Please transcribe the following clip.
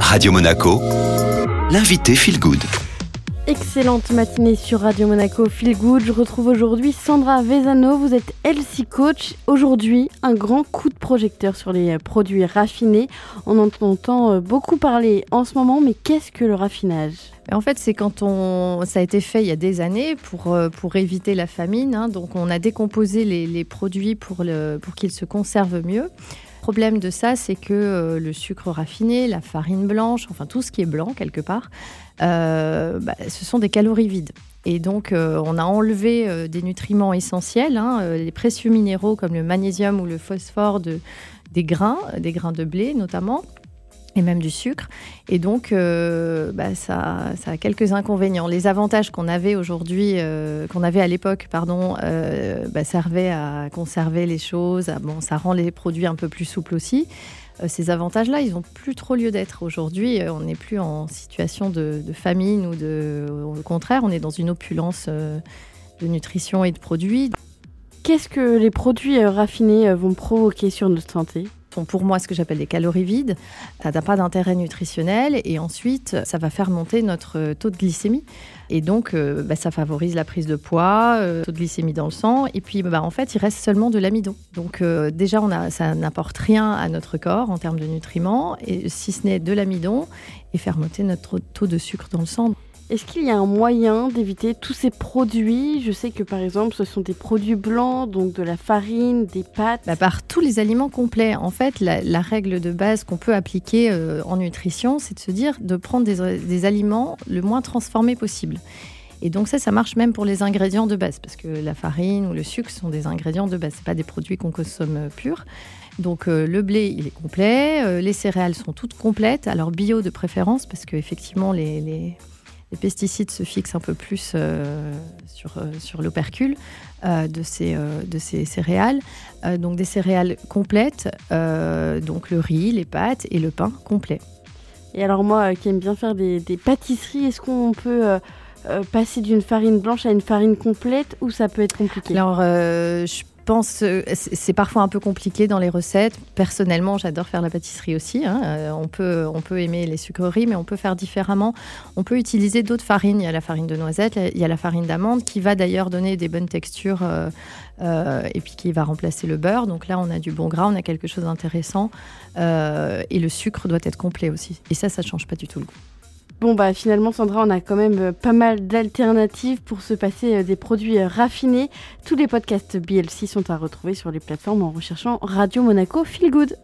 Radio Monaco, l'invité Feel Good. Excellente matinée sur Radio Monaco Feel Good. Je retrouve aujourd'hui Sandra Vezano. Vous êtes LC Coach. Aujourd'hui, un grand coup de projecteur sur les produits raffinés. On en entend euh, beaucoup parler en ce moment, mais qu'est-ce que le raffinage? En fait, c'est quand on, ça a été fait il y a des années pour, euh, pour éviter la famine. Hein. donc, on a décomposé les, les produits pour, le, pour qu'ils se conservent mieux. Problème de ça, c'est que euh, le sucre raffiné, la farine blanche, enfin tout ce qui est blanc quelque part, euh, bah, ce sont des calories vides. Et donc, euh, on a enlevé des nutriments essentiels, hein, les précieux minéraux comme le magnésium ou le phosphore de, des grains, des grains de blé notamment et même du sucre. Et donc, bah, ça, a quelques inconvénients. Les avantages qu'on avait aujourd'hui, qu'on avait à l'époque, pardon, bah, servaient à conserver les choses. bon, ça rend les produits un peu plus souples aussi. Euh, ces avantages-là, ils n'ont plus trop lieu d'être aujourd'hui. Euh, on n'est plus en situation de, famine ou de, au contraire, on est dans une opulence euh, de nutrition et de produits. Qu'est-ce que les produits raffinés vont provoquer sur notre santé? Pour moi ce que j'appelle des calories vides. Ça n'a pas d'intérêt nutritionnel et ensuite ça va faire monter notre taux de glycémie. Et donc euh, bah, ça favorise la prise de poids, euh, taux de glycémie dans le sang. Et puis bah, en fait il reste seulement de l'amidon. Donc euh, déjà on a, ça n'apporte rien à notre corps en termes de nutriments, et si ce n'est de l'amidon et faire monter notre taux de sucre dans le sang. Est-ce qu'il y a un moyen d'éviter tous ces produits? Je sais que par exemple, ce sont des produits blancs, donc de la farine, des pâtes. Bah, par tous les aliments complets. En fait, la, règle de base qu'on peut appliquer euh, en nutrition, c'est de se dire de prendre des, aliments le moins transformés possible. Et donc ça, ça marche même pour les ingrédients de base, parce que la farine ou le sucre sont des ingrédients de base, ce pas des produits qu'on consomme euh, purs. Donc euh, le blé, il est complet, les céréales sont toutes complètes, alors bio de préférence, parce qu'effectivement les les pesticides se fixent un peu plus euh, sur, euh, sur l'opercule euh, de, ces, de ces céréales. donc des céréales complètes, donc le riz, les pâtes et le pain complet. Et alors moi qui aime bien faire des, pâtisseries, est-ce qu'on peut... passer d'une farine blanche à une farine complète ou ça peut être compliqué? Alors, je pense euh, c'est parfois un peu compliqué dans les recettes. Personnellement, j'adore faire la pâtisserie aussi. Hein. Euh, on, peut, on peut aimer les sucreries, mais on peut faire différemment. On peut utiliser d'autres farines. Il y a la farine de noisette, il y a la farine d'amande qui va d'ailleurs donner des bonnes textures euh, et puis qui va remplacer le beurre. Donc là, on a du bon gras, on a quelque chose d'intéressant. et le sucre doit être complet aussi. Et ça, ça ne change pas du tout le goût. Bon bah finalement Sandra, on a quand même euh, pas mal d'alternatives pour se passer euh, des produits euh, raffinés. Tous les podcasts BLC sont à retrouver sur les plateformes en recherchant Radio Monaco Feel Good.